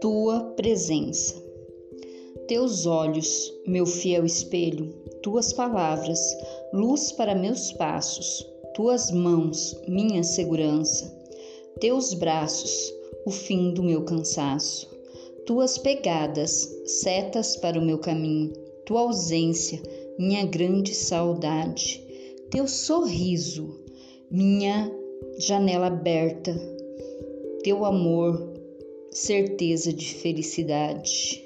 Tua presença. Teus olhos, meu fiel espelho, tuas palavras, luz para meus passos, tuas mãos, minha segurança, teus braços, o fim do meu cansaço, tuas pegadas, setas para o meu caminho, tua ausência, minha grande saudade, teu sorriso, minha janela aberta, teu amor, certeza de felicidade.